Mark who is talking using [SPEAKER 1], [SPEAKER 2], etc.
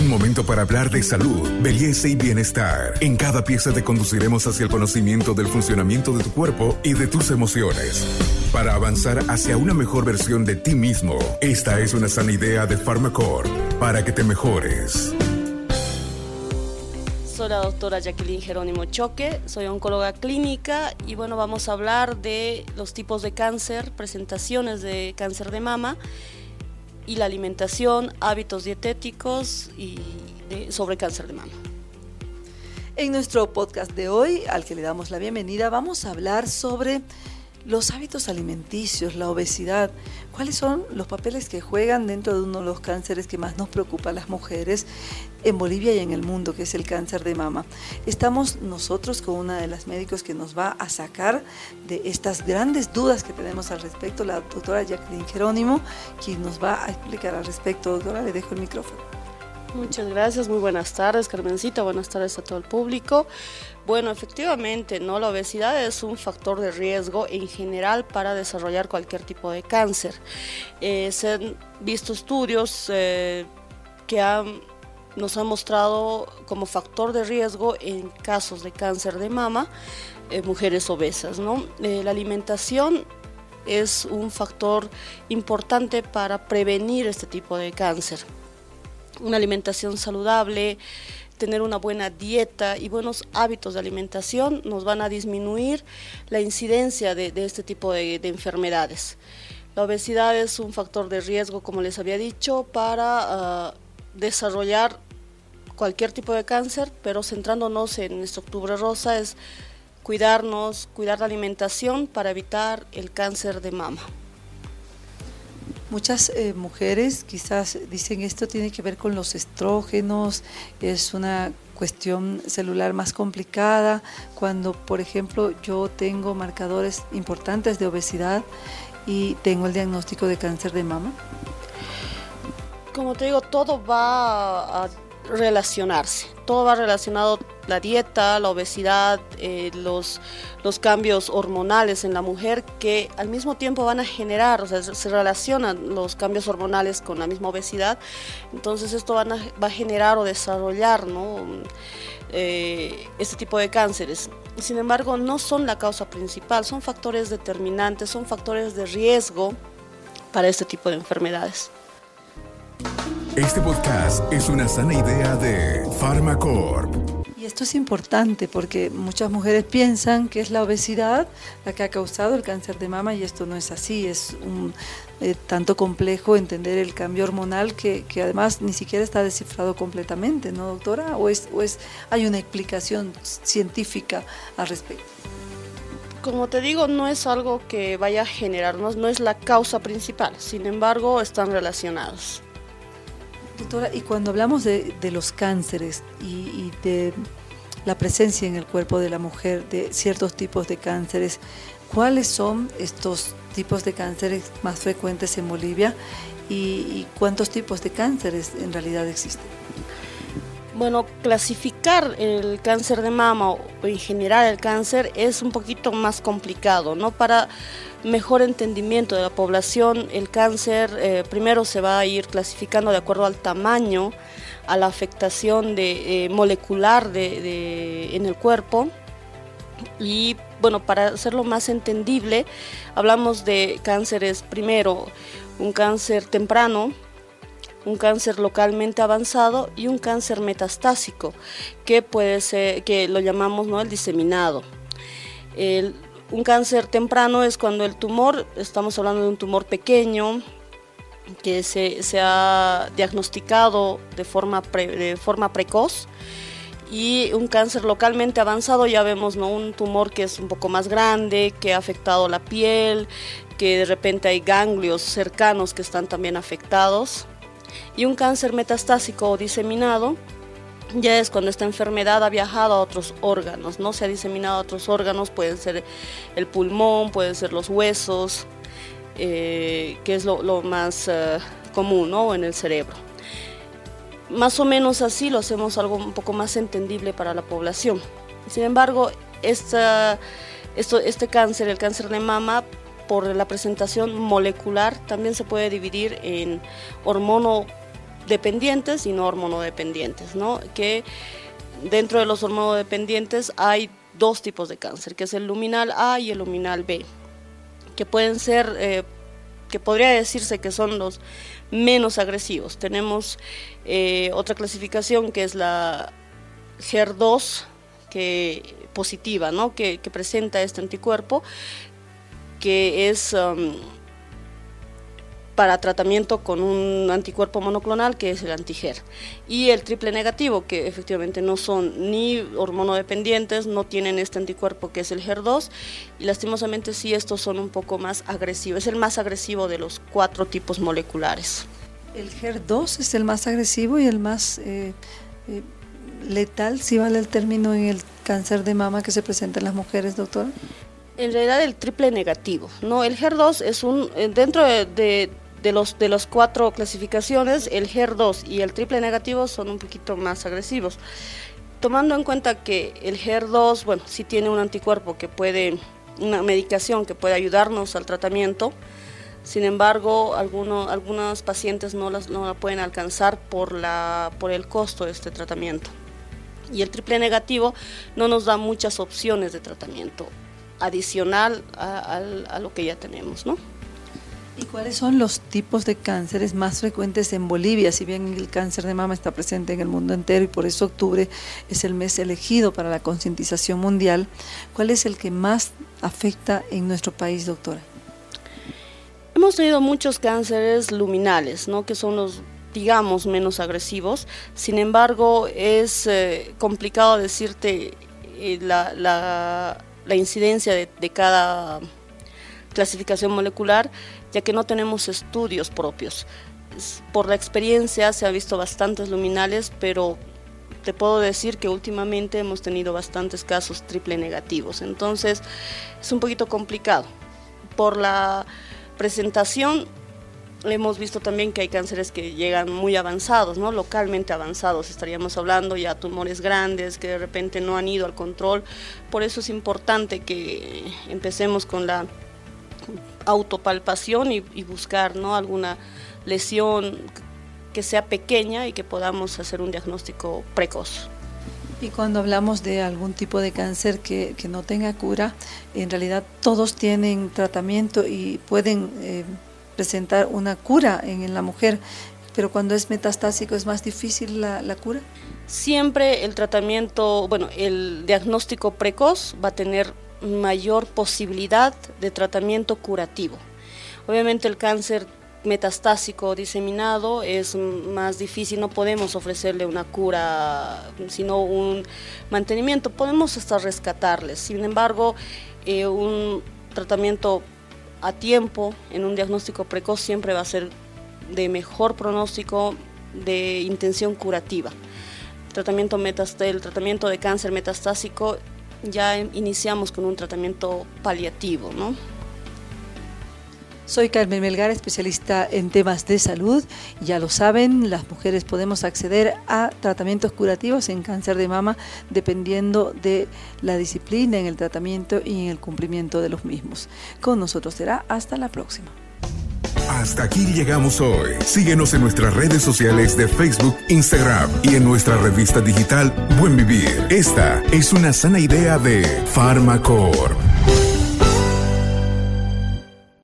[SPEAKER 1] Un momento para hablar de salud, belleza y bienestar. En cada pieza te conduciremos hacia el conocimiento del funcionamiento de tu cuerpo y de tus emociones. Para avanzar hacia una mejor versión de ti mismo, esta es una sana idea de Pharmacore para que te mejores.
[SPEAKER 2] Soy la doctora Jacqueline Jerónimo Choque, soy oncóloga clínica y bueno, vamos a hablar de los tipos de cáncer, presentaciones de cáncer de mama y la alimentación, hábitos dietéticos y sobre cáncer de mama.
[SPEAKER 3] En nuestro podcast de hoy, al que le damos la bienvenida, vamos a hablar sobre los hábitos alimenticios, la obesidad, ¿cuáles son los papeles que juegan dentro de uno de los cánceres que más nos preocupa a las mujeres en Bolivia y en el mundo, que es el cáncer de mama? Estamos nosotros con una de las médicos que nos va a sacar de estas grandes dudas que tenemos al respecto, la doctora Jacqueline Jerónimo, quien nos va a explicar al respecto. Doctora, le dejo el micrófono.
[SPEAKER 2] Muchas gracias, muy buenas tardes, Carmencita, buenas tardes a todo el público. Bueno, efectivamente, ¿no? La obesidad es un factor de riesgo en general para desarrollar cualquier tipo de cáncer. Eh, se han visto estudios eh, que nos han mostrado como factor de riesgo en casos de cáncer de mama eh, mujeres obesas, ¿no? la alimentación es un factor importante para prevenir este tipo de cáncer una alimentación saludable, tener una buena dieta y buenos hábitos de alimentación nos van a disminuir la incidencia de, este tipo de, enfermedades. La obesidad es un factor de riesgo, como les había dicho, para ah, desarrollar cualquier tipo de cáncer, pero centrándonos en este octubre rosa es cuidarnos, cuidar la alimentación para evitar el cáncer de mama.
[SPEAKER 3] Muchas eh, mujeres quizás dicen esto tiene que ver con los estrógenos, es una cuestión celular más complicada, cuando por ejemplo yo tengo marcadores importantes de obesidad y tengo el diagnóstico de cáncer de mama.
[SPEAKER 2] Como te digo, todo va a relacionarse, todo va relacionado la dieta, la obesidad, eh, los, los cambios hormonales en la mujer que al mismo tiempo van a generar, o sea, se relacionan los cambios hormonales con la misma obesidad, entonces esto va a generar o desarrollar ¿no? Eh, este tipo de cánceres. Sin embargo, no son la causa principal, son factores determinantes, son factores de riesgo para este tipo de enfermedades.
[SPEAKER 1] Este podcast es una sana idea de Pharmacorp.
[SPEAKER 3] Esto es importante porque muchas mujeres piensan que es la obesidad la que ha causado el cáncer de mama y esto no es así, es un eh, tanto complejo entender el cambio hormonal que, además ni siquiera está descifrado completamente, ¿no, doctora? ¿O, es, ¿O es hay una explicación científica al respecto?
[SPEAKER 2] Como te digo, no es algo que vaya a generarnos, no es la causa principal, sin embargo están relacionados.
[SPEAKER 3] Doctora, y cuando hablamos de, los cánceres y, de la presencia en el cuerpo de la mujer de ciertos tipos de cánceres, ¿cuáles son estos tipos de cánceres más frecuentes en Bolivia y cuántos tipos de cánceres en realidad existen?
[SPEAKER 2] Bueno, clasificar el cáncer de mama o en general el cáncer es un poquito más complicado, ¿no? Para mejor entendimiento de la población, el cáncer eh, primero se va a ir clasificando de acuerdo al tamaño, a la afectación de, eh, molecular de, en el cuerpo y bueno, para hacerlo más entendible, hablamos de cánceres primero, un cáncer temprano, un cáncer localmente avanzado y un cáncer metastásico, que puede ser, que lo llamamos ¿no? el diseminado. un cáncer temprano es cuando el tumor, estamos hablando de un tumor pequeño, que se, ha diagnosticado de forma, de forma precoz, y un cáncer localmente avanzado ya vemos ¿no? un tumor que es un poco más grande, que ha afectado la piel, que de repente hay ganglios cercanos que están también afectados y un cáncer metastásico o diseminado ya es cuando esta enfermedad ha viajado a otros órganos, ¿no? Se ha diseminado a otros órganos, pueden ser el pulmón, pueden ser los huesos, eh, que es lo, más eh, común. En el cerebro. Más o menos así lo hacemos algo un poco más entendible para la población. Sin embargo, esta, esto, este cáncer, el cáncer de mama, por la presentación molecular, también se puede dividir en hormono dependientes y no hormonodependientes, ¿no? Que dentro de los hormonodependientes hay dos tipos de cáncer, que es el luminal A y el luminal B, que pueden ser, eh, que podría decirse que son los menos agresivos. Tenemos eh, otra clasificación que es la HER2, que positiva, ¿no? que, presenta este anticuerpo, que es um, para tratamiento con un anticuerpo monoclonal que es el antiger y el triple negativo que efectivamente no son ni hormonodependientes, no tienen este anticuerpo que es el HER2 y lastimosamente sí estos son un poco más agresivos, es el más agresivo de los cuatro tipos moleculares.
[SPEAKER 3] El HER2 es el más agresivo y el más eh, eh, letal, si vale el término, en el cáncer de mama que se presenta en las mujeres, doctora.
[SPEAKER 2] En realidad el triple negativo, ¿no? El HER2 es un, eh, dentro de de los de las cuatro clasificaciones, el HER2 y el triple negativo son un poquito más agresivos. Tomando en cuenta que el HER2, bueno, sí tiene un anticuerpo que puede, una medicación que puede ayudarnos al tratamiento, sin embargo, algunos, algunos pacientes no, las, no la pueden alcanzar por, la, por el costo de este tratamiento. Y el triple negativo no nos da muchas opciones de tratamiento adicional a, a lo que ya tenemos, ¿no?
[SPEAKER 3] ¿Y cuáles son los tipos de cánceres más frecuentes en Bolivia? Si bien el cáncer de mama está presente en el mundo entero y por eso octubre es el mes elegido para la concientización mundial, ¿cuál es el que más afecta en nuestro país, doctora?
[SPEAKER 2] Hemos tenido muchos cánceres luminales, ¿no? que son los digamos menos agresivos. Sin embargo, es eh, complicado decirte eh, la, la, incidencia de, de cada clasificación molecular, ya que no tenemos estudios propios. Por la experiencia se ha visto bastantes luminales, pero te puedo decir que últimamente hemos tenido bastantes casos triple negativos, entonces es un poquito complicado. Por la presentación hemos visto también que hay cánceres que llegan muy avanzados, ¿no? localmente avanzados, estaríamos hablando ya tumores grandes que de repente no han ido al control, por eso es importante que empecemos con la autopalpación y, buscar ¿no? alguna lesión que sea pequeña y que podamos hacer un diagnóstico precoz.
[SPEAKER 3] Y cuando hablamos de algún tipo de cáncer que, no tenga cura, en realidad todos tienen tratamiento y pueden eh, presentar una cura en, la mujer, pero cuando es metastásico es más difícil la, cura.
[SPEAKER 2] Siempre el tratamiento, bueno, el diagnóstico precoz va a tener mayor posibilidad de tratamiento curativo. Obviamente el cáncer metastásico diseminado es más difícil, no podemos ofrecerle una cura, sino un mantenimiento, podemos hasta rescatarles. Sin embargo, eh, un tratamiento a tiempo, en un diagnóstico precoz, siempre va a ser de mejor pronóstico, de intención curativa. tratamiento, el tratamiento de cáncer metastásico ya iniciamos con un tratamiento paliativo, ¿no?
[SPEAKER 3] Soy Carmen Melgar, especialista en temas de salud. Ya lo saben, las mujeres podemos acceder a tratamientos curativos en cáncer de mama dependiendo de la disciplina en el tratamiento y en el cumplimiento de los mismos. Con nosotros será hasta la próxima.
[SPEAKER 1] Hasta aquí llegamos hoy. Síguenos en nuestras redes sociales de Facebook, Instagram y en nuestra revista digital Buen Vivir. Esta es una sana idea de Farmacor.